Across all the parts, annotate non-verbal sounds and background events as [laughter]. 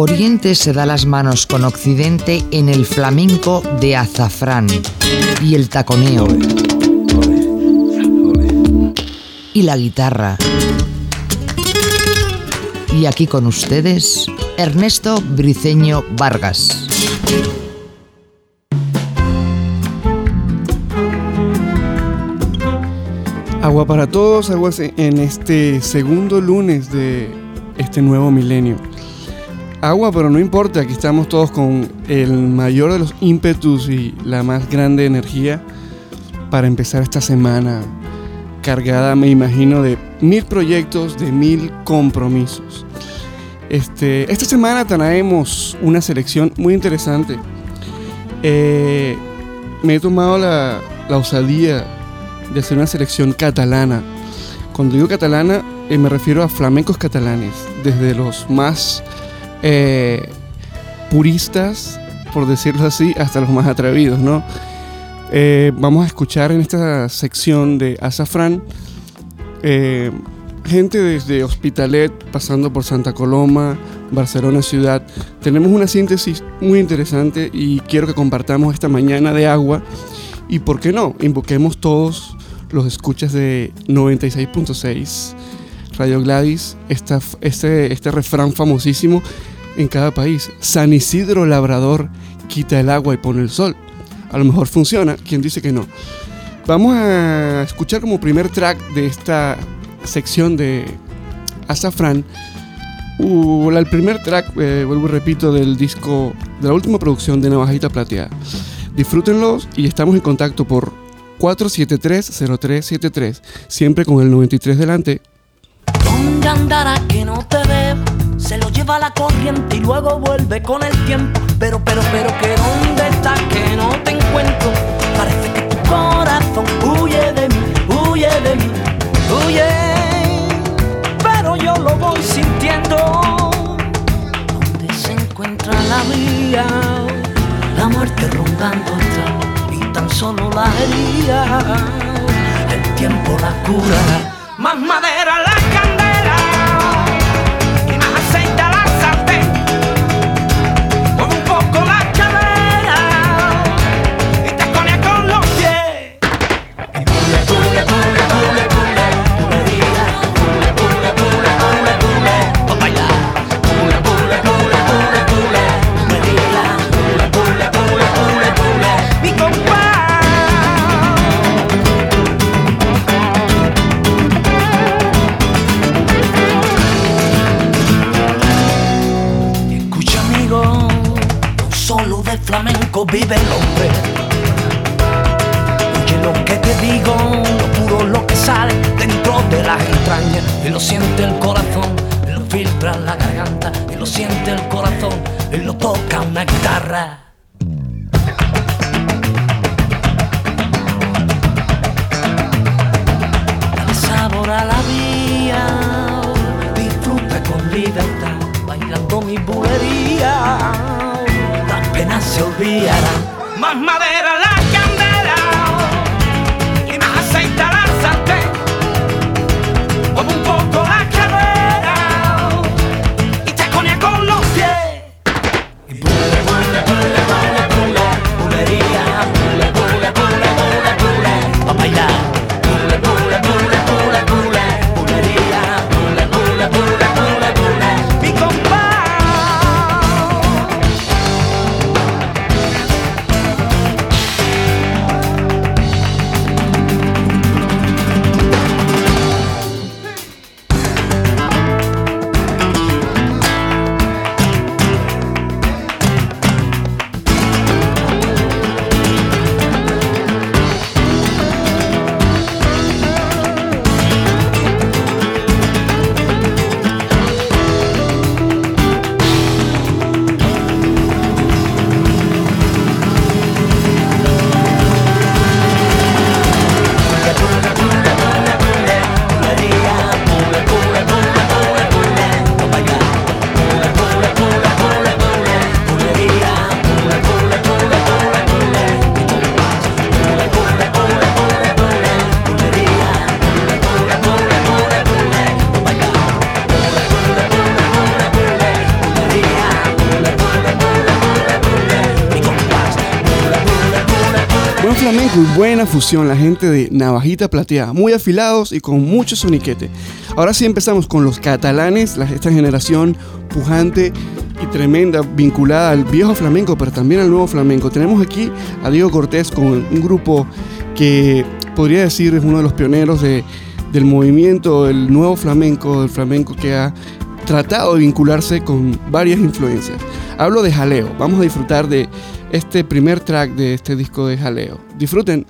Oriente se da las manos con Occidente en el flamenco de azafrán y el taconeo y la guitarra. Y aquí con ustedes, Ernesto Briceño Vargas. Agua para todos, aguas en este segundo lunes de este nuevo milenio. Agua, pero no importa, aquí estamos todos con el mayor de los ímpetus y la más grande energía para empezar esta semana cargada, me imagino, de mil proyectos, de mil compromisos. Este, esta semana traemos una selección muy interesante. Eh, me he tomado la, la, osadía de hacer una selección catalana. Cuando digo catalana, eh, me refiero a flamencos catalanes, desde los más eh, puristas, por decirlo así, hasta los más atrevidos, ¿no? Eh, vamos a escuchar en esta sección de Azafrán eh, gente desde Hospitalet, pasando por Santa Coloma, Barcelona ciudad. Tenemos una síntesis muy interesante y quiero que compartamos esta mañana de agua. Y por qué no, invoquemos todos los escuchas de 96.6 Radio Gladys, esta, este, este refrán famosísimo en cada país. San Isidro Labrador quita el agua y pone el sol. A lo mejor funciona, quien dice que no. Vamos a escuchar como primer track de esta sección de Azafrán. Uh, el primer track, eh, vuelvo y repito, del disco, de la última producción de Navajita Plateada. Disfrútenlos y estamos en contacto por 473-0373, siempre con el 93 delante. ¿Dónde andará que no te veo? Se lo lleva la corriente y luego vuelve con el tiempo. Pero, pero, pero, que dónde está que no te encuentro. Parece que tu corazón huye de mí, huye de mí, huye. Pero yo lo voy sintiendo. ¿Dónde se encuentra la mía? La muerte rondando atrás y tan solo la herida. El tiempo la cura. Más madera flamenco vive el hombre. Oye lo que te digo, lo puro lo que sale dentro de las entrañas. Y lo siente el corazón, y lo filtra la garganta. Y lo siente el corazón, y lo toca una guitarra. Dale sabor a la vida, disfruta con libertad, bailando mi bulería. Las penas se olvidarán. Más madera fusión, la gente de Navajita Plateada, muy afilados y con mucho soniquete. Ahora sí empezamos con los catalanes, esta generación pujante y tremenda, vinculada al viejo flamenco, pero también al nuevo flamenco. Tenemos aquí a Diego Cortés con un grupo que podría decir es uno de los pioneros de, del movimiento del nuevo flamenco, del flamenco que ha tratado de vincularse con varias influencias. Hablo de Jaleo, vamos a disfrutar de este primer track de este disco de Jaleo. Disfruten.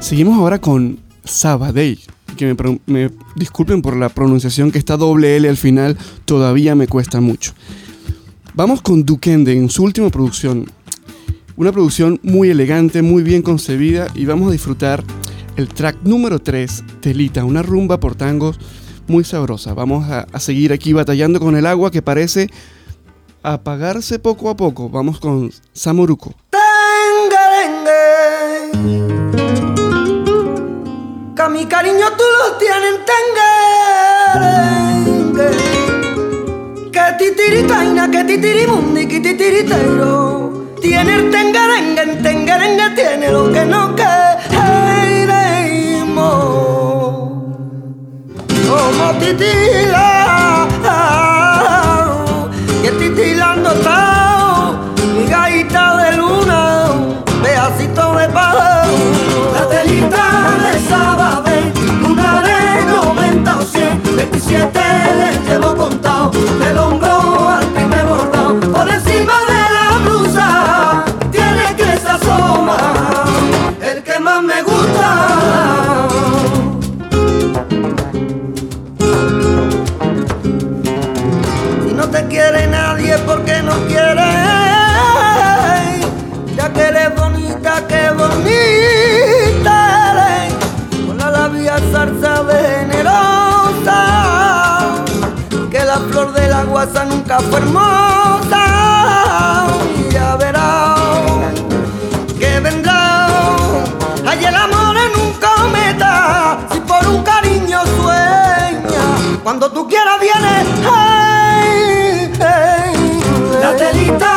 Seguimos ahora con Sabadell, que me, disculpen por la pronunciación que está doble L al final, todavía me cuesta mucho. Vamos con Duquende en su última producción. Una producción muy elegante, muy bien concebida y vamos a disfrutar el track número 3, Telita, una rumba por tangos muy sabrosa. Vamos a, a seguir aquí batallando con el agua que parece apagarse poco a poco. Vamos con Samoruco. Mi cariño tú lo tienes en Que titiritaina, que titirimundi, que titiritero. Tiene el tengarengue, en tengarengue tiene lo que no queremos. Como titila, siete les llevo contado, del hombro al primer bordado, por encima de la blusa, tiene que se asoma, el que más me gusta. Si no te quiere nadie porque no quiere, ya que eres bonita, que bonita eres, con la labia zarza la guasa nunca fue hermosa. y Ya verá que vendrá. Hay el amor en un cometa. Si por un cariño sueña, cuando tú quieras viene. Hey, hey. La telita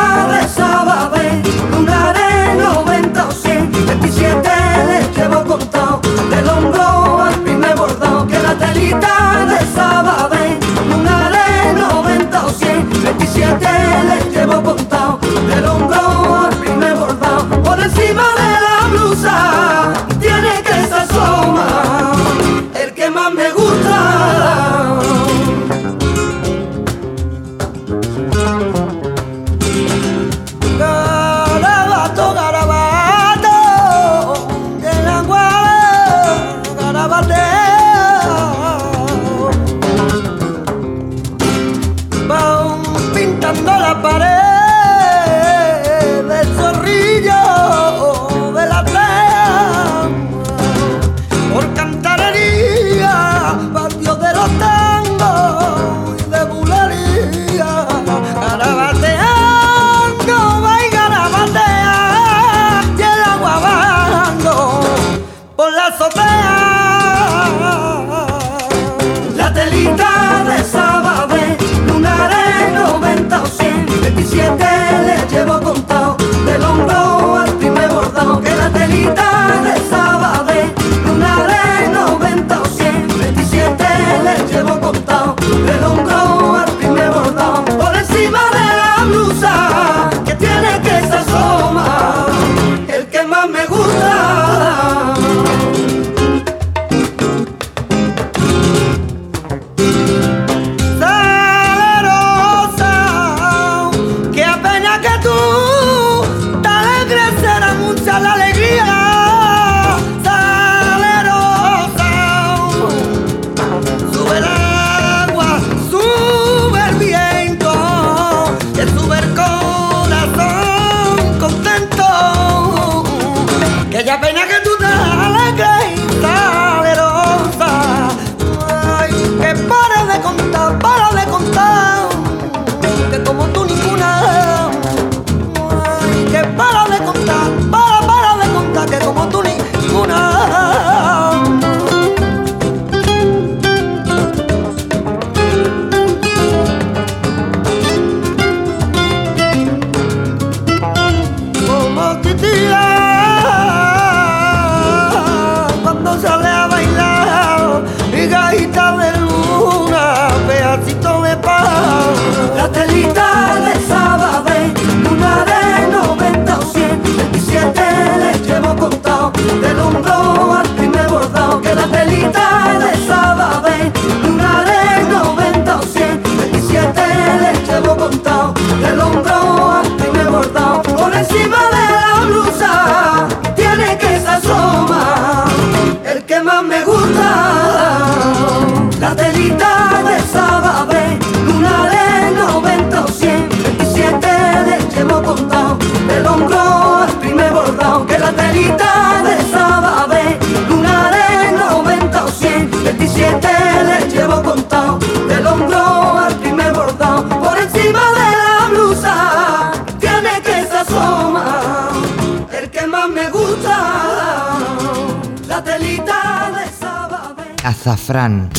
azafrán.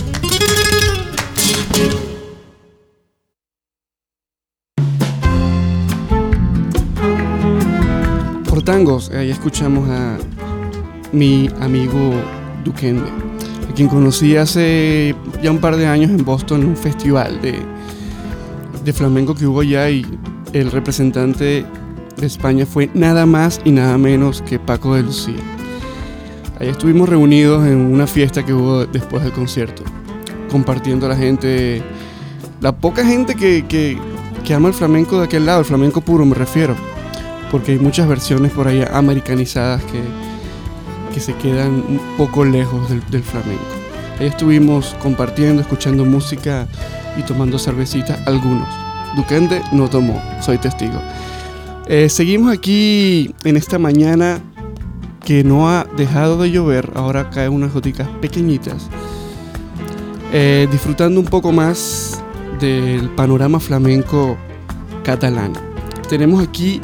Por tangos, eh, ahí escuchamos a mi amigo Duquende, a quien conocí hace ya un par de años en Boston en un festival de, de flamenco que hubo allá y el representante de España fue nada más y nada menos que Paco de Lucía. Ahí estuvimos reunidos en una fiesta que hubo después del concierto, compartiendo a la gente, la poca gente que, que, que ama el flamenco de aquel lado, el flamenco puro me refiero, porque hay muchas versiones por ahí americanizadas que, que se quedan un poco lejos del, del flamenco. Ahí estuvimos compartiendo, escuchando música y tomando cervecitas algunos. Duquende no tomó, soy testigo. Eh, seguimos aquí en esta mañana que no ha dejado de llover, ahora caen unas goticas pequeñitas, eh, disfrutando un poco más del panorama flamenco catalán. Tenemos aquí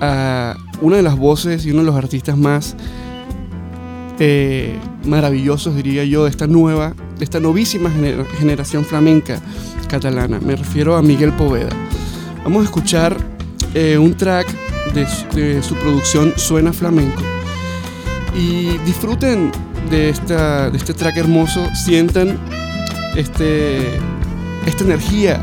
a una de las voces y uno de los artistas más eh, maravillosos, diría yo, de esta nueva, de esta novísima generación flamenca catalana. Me refiero a Miguel Poveda. Vamos a escuchar eh, un track de, su producción Suena Flamenco. Y disfruten de, esta, de este track hermoso, sientan este, esta energía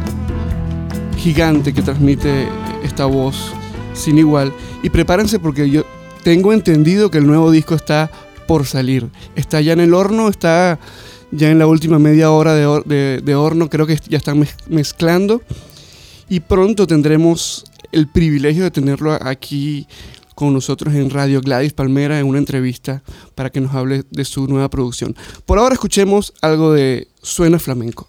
gigante que transmite esta voz sin igual. Y prepárense porque yo tengo entendido que el nuevo disco está por salir. Está ya en el horno, está ya en la última media hora de, de horno, creo que ya están mezclando. Y pronto tendremos el privilegio de tenerlo aquí con nosotros en Radio Gladys Palmera en una entrevista para que nos hable de su nueva producción. Por ahora escuchemos algo de Suena Flamenco.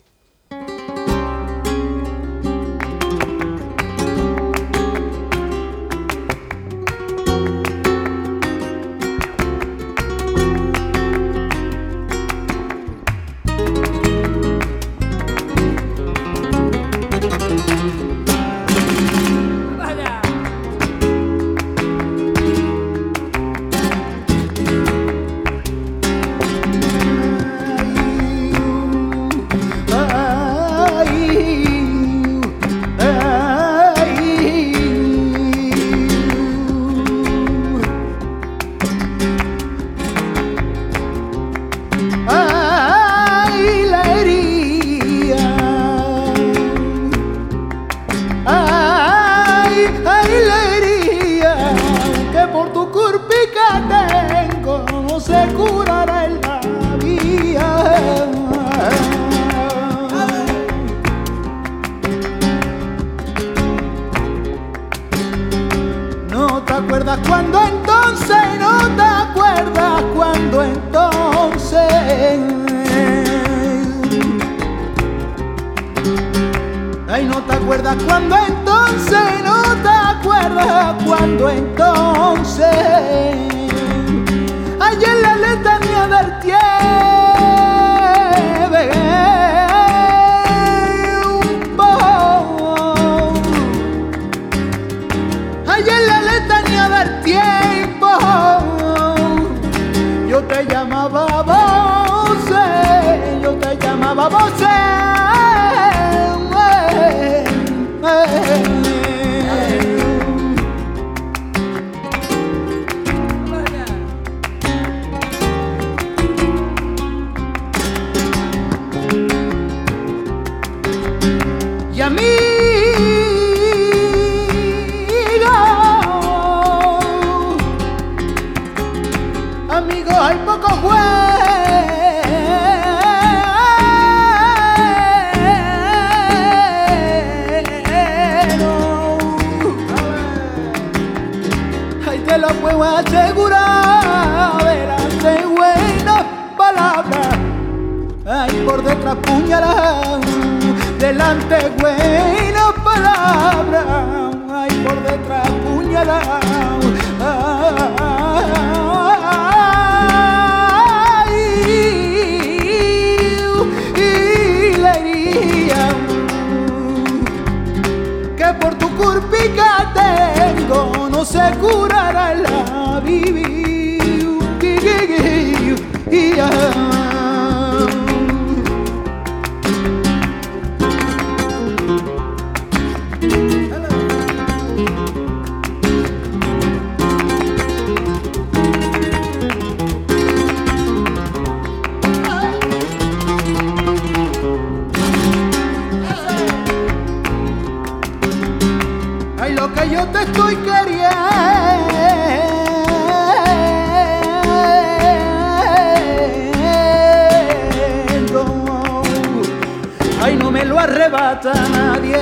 arrebata a nadie.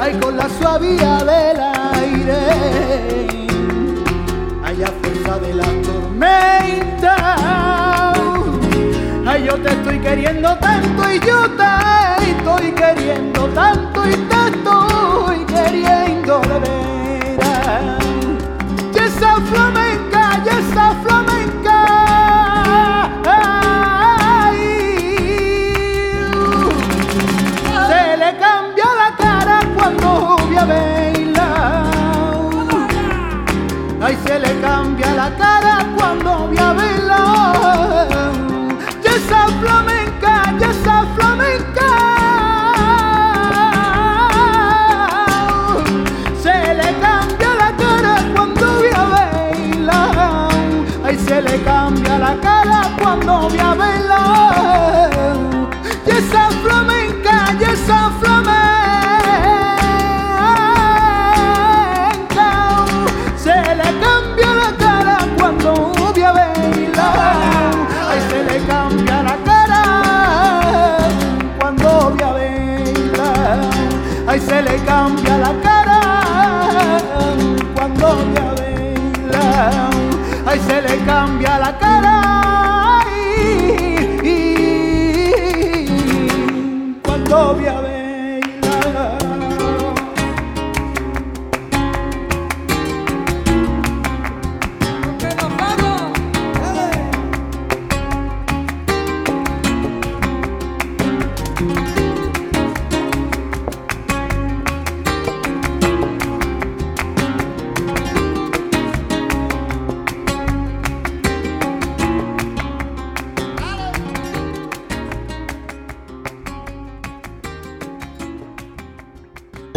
Ay, con la suavía del aire, ay, a fuerza de la tormenta. Ay, yo te estoy queriendo tanto y yo te estoy queriendo tanto y te estoy queriendo de veras. Y esa flamenca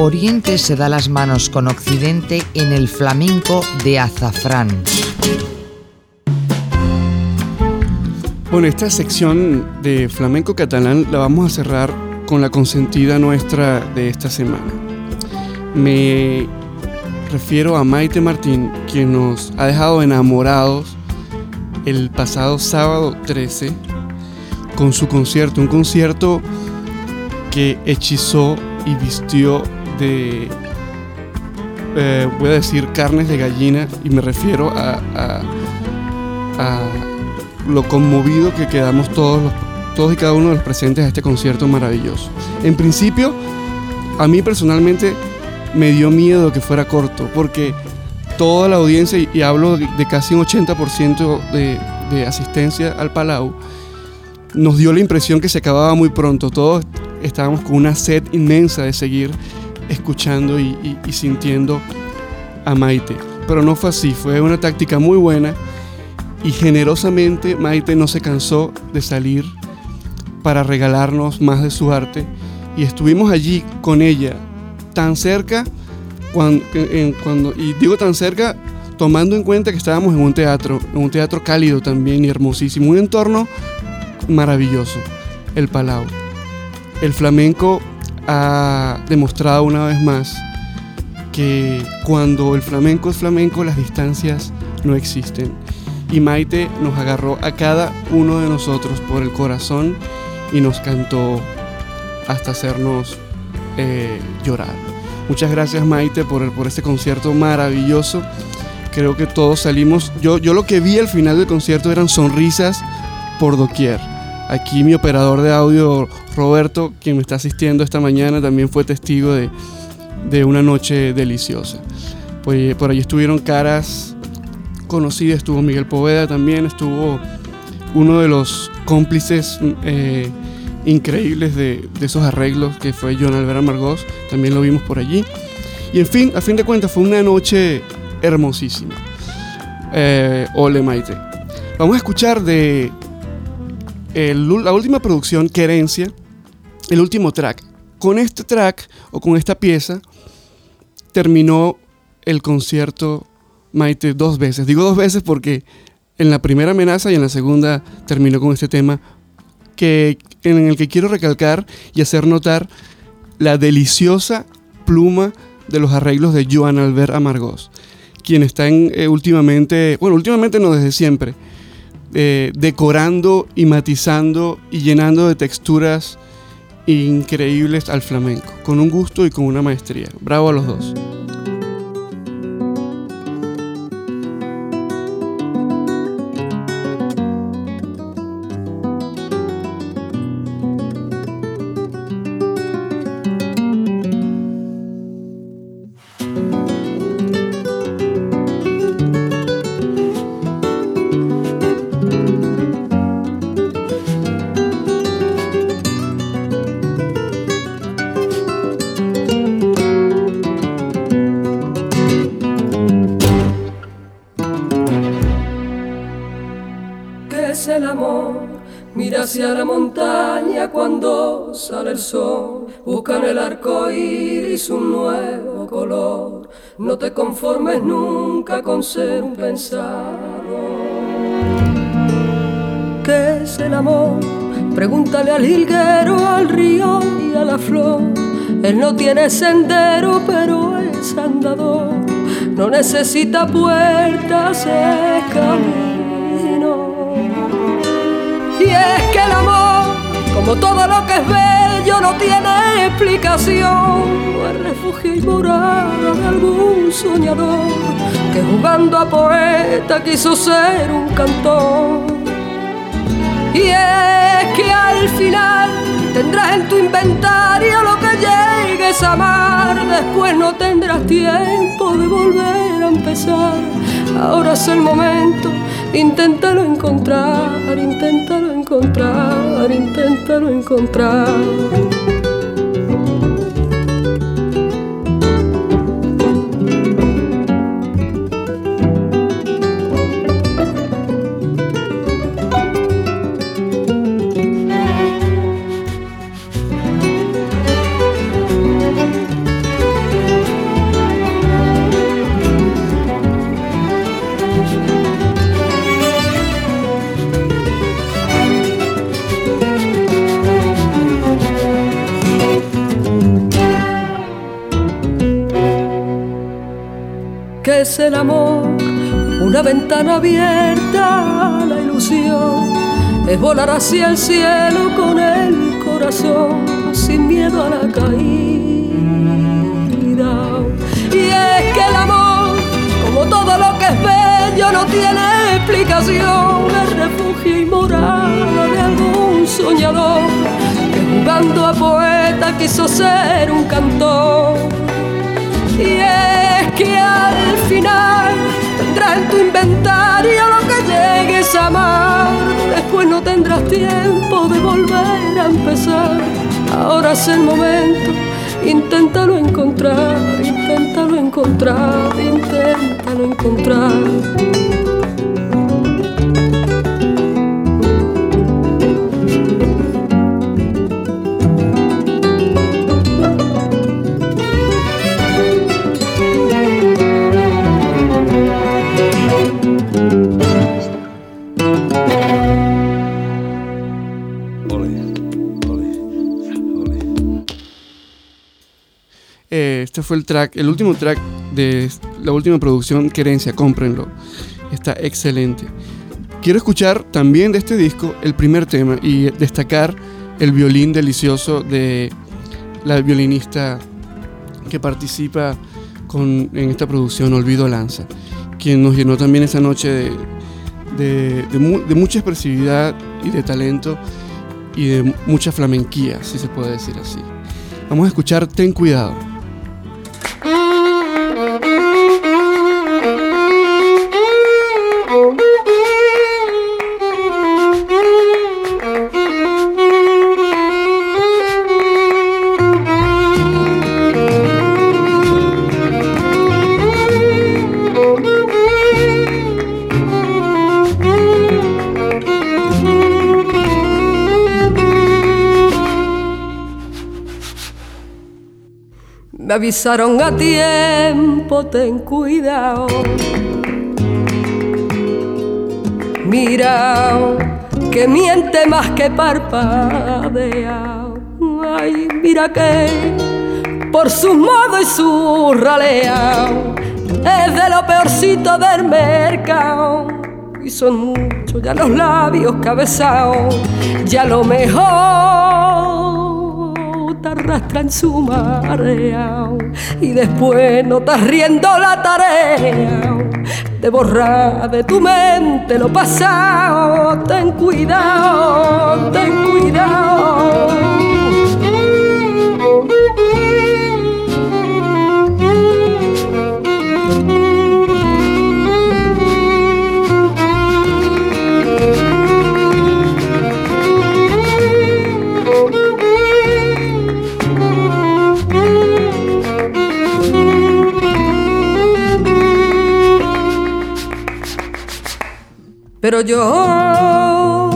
Oriente se da las manos con Occidente en el flamenco de azafrán. Bueno, esta sección de flamenco catalán la vamos a cerrar con la consentida nuestra de esta semana. Me refiero a Maite Martín, quien nos ha dejado enamorados el pasado sábado 13 con su concierto, un concierto que hechizó y vistió de, eh, voy a decir, carnes de gallina, y me refiero a, a- a lo conmovido que quedamos todos, los- todos y cada uno de los presentes a este concierto maravilloso. En principio, a mí personalmente me dio miedo que fuera corto, porque toda la audiencia, y, hablo de casi un 80% de, de asistencia al Palau, nos dio la impresión que se acababa muy pronto. Todos estábamos con una sed inmensa de seguir escuchando y, sintiendo a Maite. Pero no fue así, fue una táctica muy buena y generosamente Maite no se cansó de salir para regalarnos más de su arte y estuvimos allí con ella tan cerca cuando, cuando y digo tan cerca tomando en cuenta que estábamos en un teatro, en un teatro cálido también y hermosísimo, un entorno maravilloso, el Palau. El flamenco ha demostrado una vez más que cuando el flamenco es flamenco las distancias no existen. Y Maite nos agarró a cada uno de nosotros por el corazón y nos cantó hasta hacernos eh, llorar. Muchas gracias Maite por, por este concierto maravilloso. Creo que todos salimos. Yo, yo lo que vi al final del concierto eran sonrisas por doquier. Aquí mi operador de audio, Roberto, quien me está asistiendo esta mañana, también fue testigo de, de una noche deliciosa. Por allí estuvieron caras conocidas, estuvo Miguel Poveda también, estuvo uno de los cómplices eh, increíbles de, esos arreglos, que fue John Albert Amargós, también lo vimos por allí. Y en fin, a fin de cuentas fue una noche hermosísima. Eh, ole Maite. Vamos a escuchar de la última producción, Querencia, el último track. Con este track o con esta pieza terminó el concierto Maite dos veces. Digo dos veces porque en la primera amenaza y en la segunda terminó con este tema que, en el que quiero recalcar y hacer notar la deliciosa pluma de los arreglos de Joan Albert Amargós, quien está en, eh, últimamente, bueno, últimamente no desde siempre, eh, decorando y matizando y llenando de texturas increíbles al flamenco, con un gusto y con una maestría. Bravo a los dos. Hacia la montaña cuando sale el sol, buscan el arco iris un nuevo color. No te conformes nunca con ser un pensado. ¿Qué es el amor? Pregúntale al hilguero, al río y a la flor. Él no tiene sendero, pero es andador. No necesita puertas, es camino. Y es que el amor, como todo lo que es bello, no tiene explicación. No refugio y morada de algún soñador que jugando a poeta quiso ser un cantor. Y es que al final tendrás en tu inventario lo que llegues a amar. Después no tendrás tiempo de volver a empezar. Ahora es el momento, inténtalo encontrar, inténtalo encontrar, inténtalo encontrar. Es el amor, una ventana abierta a la ilusión, es volar hacia el cielo con el corazón, sin miedo a la caída. Y es que el amor, como todo lo que es bello, no tiene explicación, es refugio y morada de algún soñador que jugando a poeta quiso ser un cantor. Y que al final tendrás en tu inventario lo que llegues a amar. Después no tendrás tiempo de volver a empezar. Ahora es el momento, inténtalo encontrar, inténtalo encontrar, inténtalo encontrar. Fue el track, el último track de la última producción, Querencia, cómprenlo. Está excelente. Quiero escuchar también de este disco el primer tema y destacar el violín delicioso de la violinista que participa con, en esta producción, Olvido Lanza, quien nos llenó también esa noche de, de mucha expresividad y de talento y de mucha flamenquía, si se puede decir así. Vamos a escuchar Ten Cuidado. Me avisaron a tiempo, ten cuidado. Mira, que miente más que parpadea. Ay, mira que por su modo y su ralea es de lo peorcito del mercado. Y son muchos ya los labios cabezados, ya lo mejor te arrastra en su marea y después no estás riendo la tarea de borrar de tu mente lo pasado. Ten cuidado, ten cuidado. Pero yo,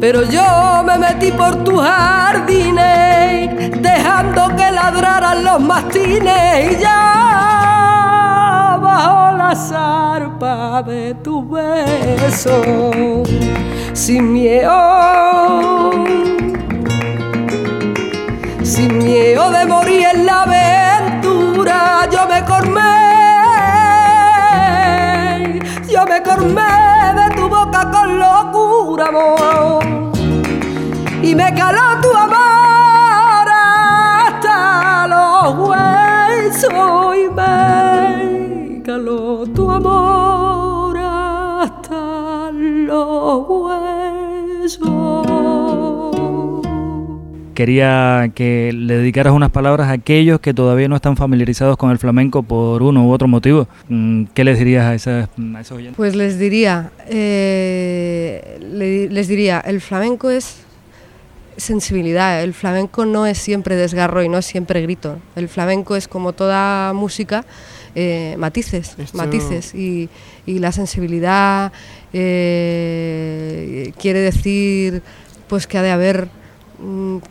pero yo me metí por tus jardines, dejando que ladraran los mastines y ya bajo la zarpa de tu beso sin miedo, sin miedo de morir en la aventura, yo me cormé, me de tu boca con locura, amor, y me caló tu amor hasta los huesos y me Quería que le dedicaras unas palabras a aquellos que todavía no están familiarizados con el flamenco por uno u otro motivo. Mm, ¿Qué les dirías a, esas, a esos oyentes? Pues les diría, eh, le- les diría, el flamenco es sensibilidad, el flamenco no es siempre desgarro y no es siempre grito. El flamenco es como toda música, eh, matices, Esto- matices y, y la sensibilidad eh, quiere decir pues que ha de haber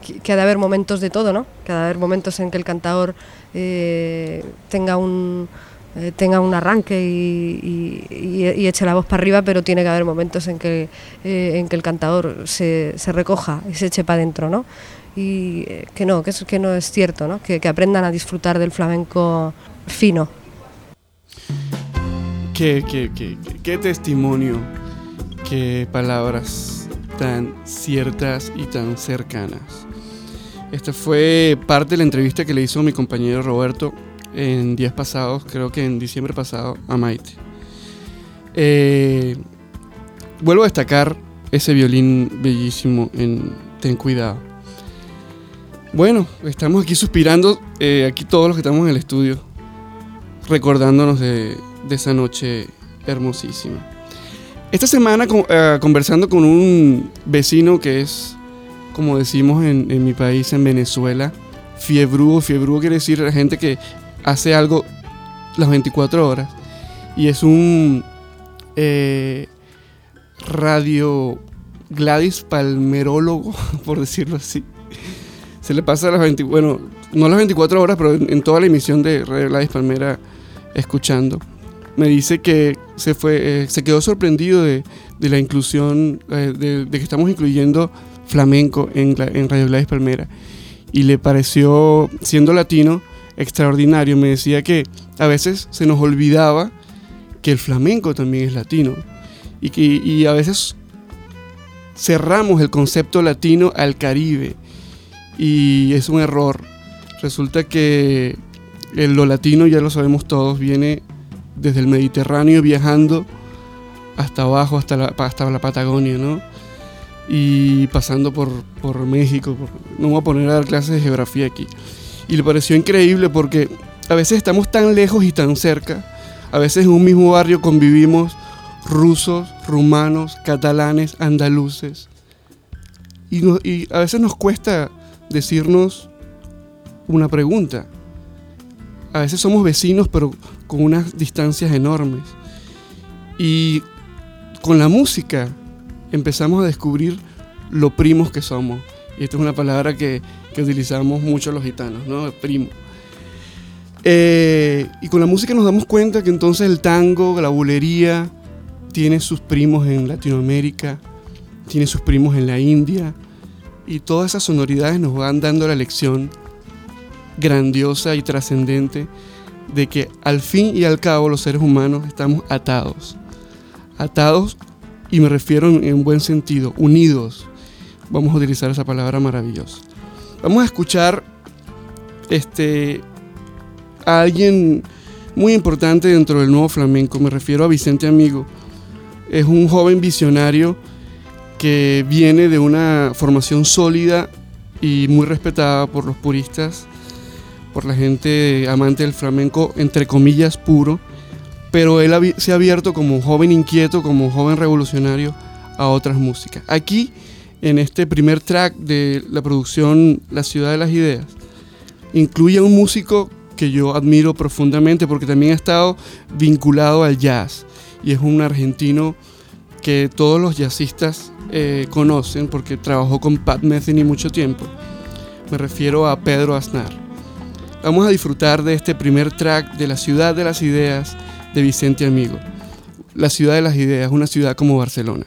que que ha de haber momentos de todo, ¿no? Que ha de haber momentos en que el cantador eh, tenga un eh, tenga un arranque y, y- y- y eche la voz para arriba, pero tiene que haber momentos en que, eh, en que el cantador se, se recoja y se eche para adentro, ¿no? Y eh, que no, que, eso, que no es cierto, ¿no? Que, que aprendan a disfrutar del flamenco fino. Qué, qué, qué, qué- qué testimonio, qué palabras tan ciertas y tan cercanas. Esta fue parte de la entrevista que le hizo mi compañero Roberto en días pasados, creo que en diciembre pasado, a Maite. Eh, vuelvo a destacar ese violín bellísimo en Ten Cuidado. Bueno, estamos aquí suspirando, eh, aquí todos los que estamos en el estudio, recordándonos de, de esa noche hermosísima. Esta semana eh, conversando con un vecino que es, como decimos en, mi país, en Venezuela, fiebrúo. Fiebrúo quiere decir la gente que hace algo las 24 horas. Y es un eh, radio Gladys palmerólogo, [laughs] por decirlo así. Se le pasa las 20, bueno, no las 24 horas, pero en, en toda la emisión de Radio Gladys Palmera escuchando. Me dice que se fue, eh, se quedó sorprendido de, de la inclusión, eh, de, que estamos incluyendo flamenco en, en Radio Gladys Palmera. Y le pareció, siendo latino, extraordinario. Me decía que a veces se nos olvidaba que el flamenco también es latino. Y que y a veces cerramos el concepto latino al Caribe. Y es un error. Resulta que el- lo latino, ya lo sabemos todos, viene desde el Mediterráneo viajando hasta abajo, hasta la, hasta la Patagonia, ¿no? Y pasando por, por México. no voy a poner a dar clases de geografía aquí. Y le pareció increíble porque a veces estamos tan lejos y tan cerca. A veces en un mismo barrio convivimos rusos, rumanos, catalanes, andaluces. Y a veces nos cuesta decirnos una pregunta. A veces somos vecinos, pero con unas distancias enormes. Y con la música empezamos a descubrir lo primos que somos. Y esta es una palabra que, utilizamos mucho los gitanos, ¿no? Primo. Eh, y con la música nos damos cuenta que entonces el tango, la bulería, tiene sus primos en Latinoamérica, tiene sus primos en la India, y todas esas sonoridades nos van dando la lección grandiosa y trascendente de que al fin y al cabo los seres humanos estamos atados. Atados, y me refiero en, en buen sentido, unidos. Vamos a utilizar esa palabra maravillosa. Vamos a escuchar este, a alguien muy importante dentro del nuevo flamenco. Me refiero a Vicente Amigo. Es un joven visionario que viene de una formación sólida y muy respetada por los puristas, por la gente amante del flamenco, entre comillas, puro. Pero él se ha abierto como joven inquieto, como joven revolucionario a otras músicas. Aquí, en este primer track de la producción La Ciudad de las Ideas, incluye a un músico que yo admiro profundamente porque también ha estado vinculado al jazz y es un argentino que todos los jazzistas eh, conocen porque trabajó con Pat Metheny mucho tiempo. Me refiero a Pedro Aznar. Vamos a disfrutar de este primer track de La Ciudad de las Ideas de Vicente Amigo. La Ciudad de las Ideas, una ciudad como Barcelona.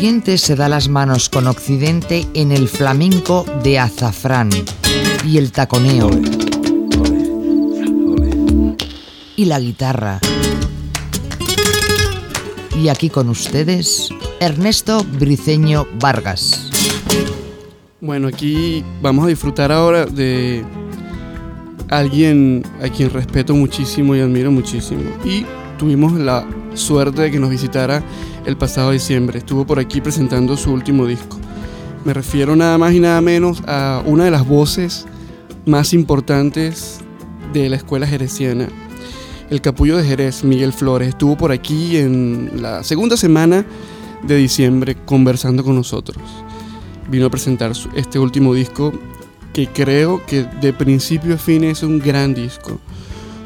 Oriente se da las manos con Occidente en el flamenco de azafrán y el taconeo y la guitarra. Y aquí con ustedes, Ernesto Briceño Vargas. Bueno, aquí vamos a disfrutar ahora de alguien a quien respeto muchísimo y admiro muchísimo. Y tuvimos la suerte de que nos visitara el pasado diciembre. Estuvo por aquí presentando su último disco. Me refiero nada más y nada menos a una de las voces más importantes de la escuela jereciana. El capullo de Jerez, Miguel Flores, estuvo por aquí en la segunda semana de diciembre conversando con nosotros. Vino a presentar este último disco que creo que de principio a fin es un gran disco.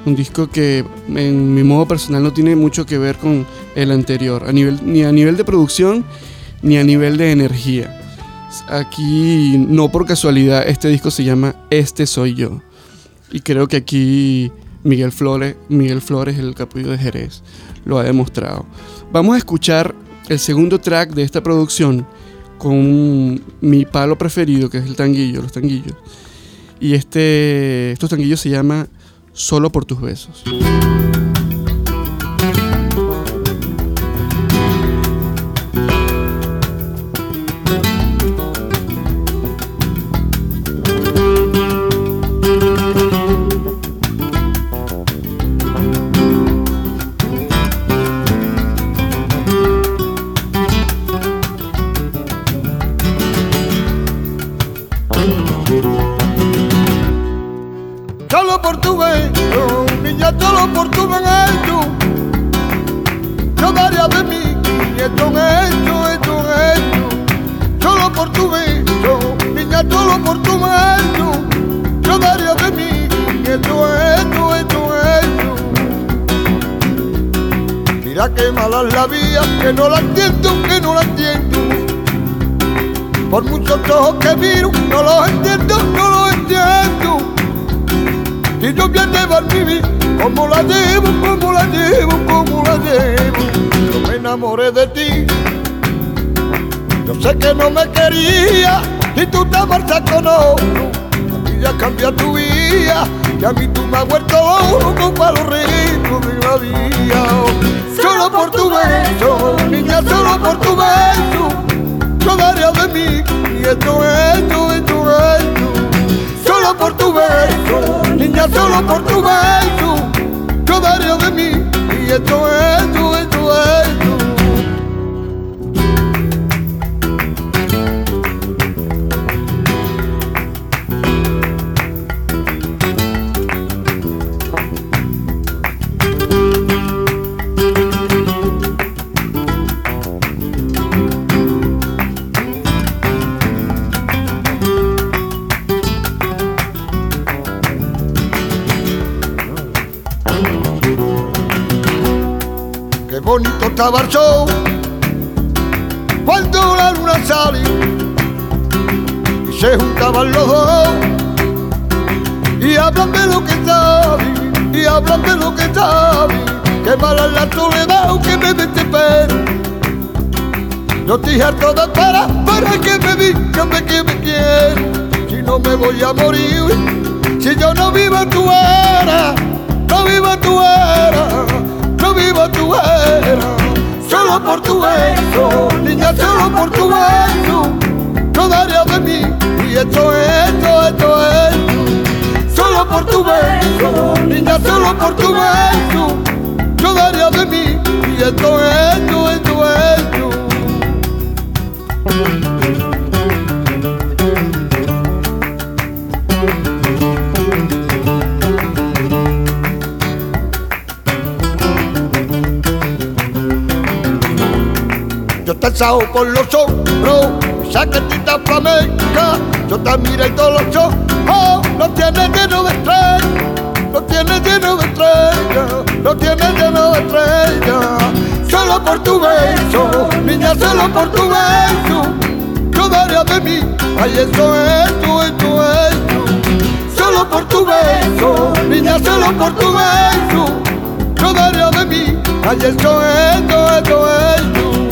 Un disco que en mi modo personal no tiene mucho que ver con el anterior, a nivel, ni a nivel de producción ni a nivel de energía. Aquí, no por casualidad, este disco se llama Este Soy Yo. Y creo que aquí Miguel Flores, Miguel Flores, el capullo de Jerez, lo ha demostrado. Vamos a escuchar el segundo track de esta producción con mi palo preferido, que es el tanguillo, los tanguillos. Y este, estos tanguillos se llama Solo por tus besos. Que no la entiendo, que no la entiendo. Por muchos ojos que miro, no los entiendo, no los entiendo. Si yo voy a llevar mi vida, como la llevo, como la llevo, como la llevo. Yo me enamoré de ti. Yo sé que no me quería y tú te marchas con otro. Y ya cambia tu vida, y a mí tú me has vuelto loco para los ritmos de la vida solo por tu beso, niña, solo por tu beso, yo daría de mí, y esto, esto, esto, esto, solo por tu beso, niña, solo por tu beso, yo daría de mí, y esto, esto, esto, esto. Bonito estaba el show. Cuando la luna sale y se juntaban los dos y hablan de lo que saben y hablan de lo que saben que mala la soledad que me mete pena yo estoy harto de para para que me digan que me quieren si no me voy a morir si yo no vivo en tu era no vivo en tu era vivo tu era, solo por tu beso, niña, solo por tu beso, no daría de mí, y esto, esto, esto, esto, solo por tu beso, niña, solo por tu beso, no daría de mí, y esto, esto, esto, esto. Cansado por los hombros, saquetita flamenca, yo te miré todos los ojos, oh, lo tienes lleno de estrellas, lo tienes lleno de estrellas, lo tienes lleno de estrellas, solo por tu beso, niña, solo por tu beso, yo daría de mí, ay, eso es, tú, esto es, solo por tu beso, niña, solo por tu beso, yo daría de mí, ay, eso es, esto, esto es,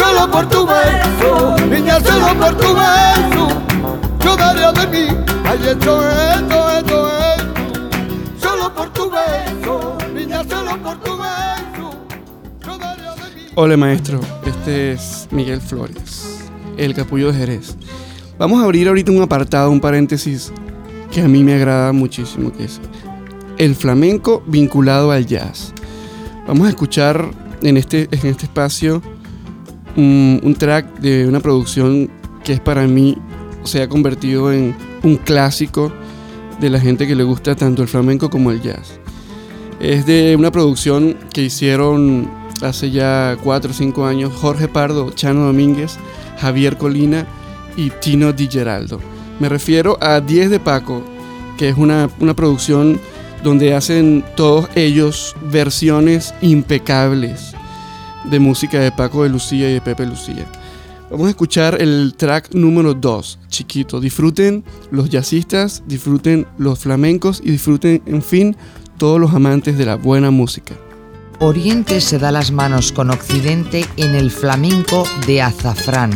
solo por tu beso, niña, solo por tu beso, yo daría de mí, ay, esto, esto, esto, esto, solo por tu beso, niña, solo por tu beso, yo daría de mí. Hola maestro, este es Miguel Flores, el capullo de Jerez. Vamos a abrir ahorita un apartado, un paréntesis que a mí me agrada muchísimo, que es el flamenco vinculado al jazz. Vamos a escuchar en este, en este espacio un, track de una producción que es para mí se ha convertido en un clásico de la gente que le gusta tanto el flamenco como el jazz. Es de una producción que hicieron hace ya 4 o 5 años Jorge Pardo, Chano Domínguez, Javier Colina y Tino Di Geraldo. Me refiero a 10 de Paco, que es una, una producción donde hacen todos ellos versiones impecables de música de Paco de Lucía y de Pepe Lucía. Vamos a escuchar el track número 2, chiquito. Disfruten los jazzistas, disfruten los flamencos y disfruten, en fin, todos los amantes de la buena música. Oriente se da las manos con Occidente en el flamenco de azafrán.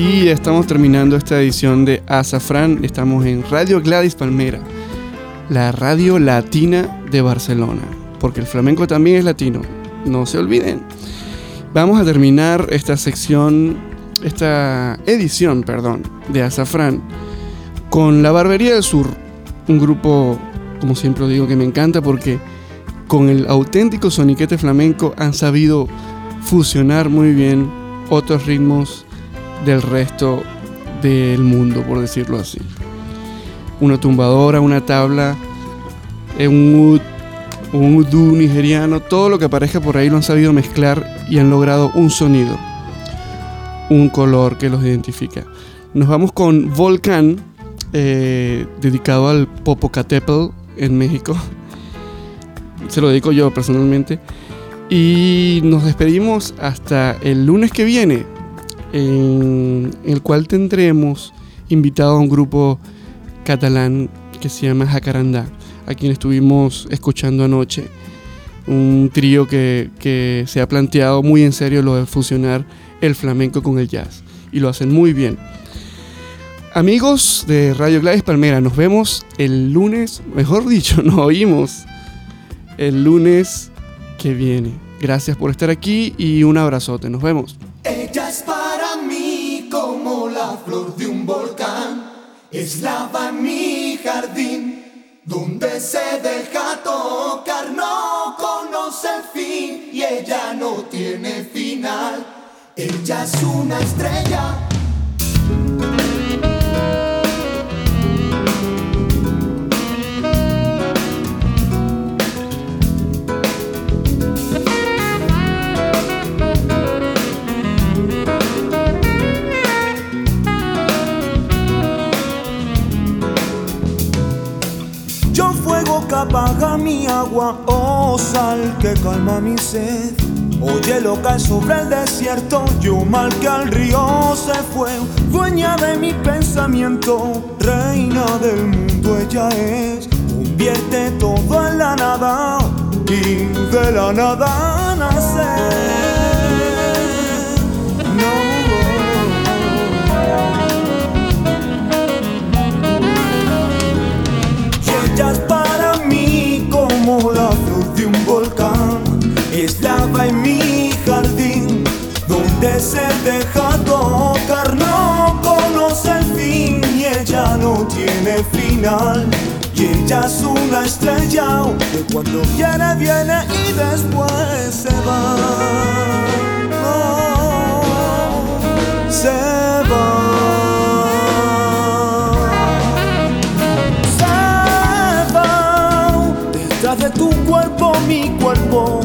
Así estamos terminando esta edición de Azafrán. Estamos en Radio Gladys Palmera, la radio latina de Barcelona, porque el flamenco también es latino, no se olviden. Vamos a terminar esta sección, esta edición, perdón, de Azafrán con La Barbería del Sur, un grupo, como siempre digo, que me encanta porque con el auténtico soniquete flamenco han sabido fusionar muy bien otros ritmos del resto del mundo, por decirlo así. Una tumbadora, una tabla, eh, un un nigeriano, todo lo que aparezca por ahí lo han sabido mezclar y han logrado un sonido, un color que los identifica. Nos vamos con Volcán, eh, dedicado al Popocatépetl en México. Se lo dedico yo personalmente. Y nos despedimos hasta el lunes que viene, en el cual tendremos invitado a un grupo catalán que se llama Jacarandá, a quien estuvimos escuchando anoche. Un trío que, que se ha planteado muy en serio lo de fusionar el flamenco con el jazz. Y lo hacen muy bien. Amigos de Radio Gladys Palmera, nos vemos el lunes, mejor dicho, [laughs] nos oímos el lunes que viene. Gracias por estar aquí y un abrazote, nos vemos. De un volcán, es lava mi jardín, donde se deja tocar, no conoce el fin y ella no tiene final. Ella es una estrella apaga mi agua, oh sal que calma mi sed. Oye lo cae sobre el desierto, yo mal que al río se fue, dueña de mi pensamiento, reina del mundo ella es, convierte todo en la nada y de la nada nace. estaba en mi jardín, donde se deja tocar, no conoce el fin y ella no tiene final. Y ella es una estrella que cuando viene, viene y después se va. se va se va. detrás de tu cuerpo, mi cuerpo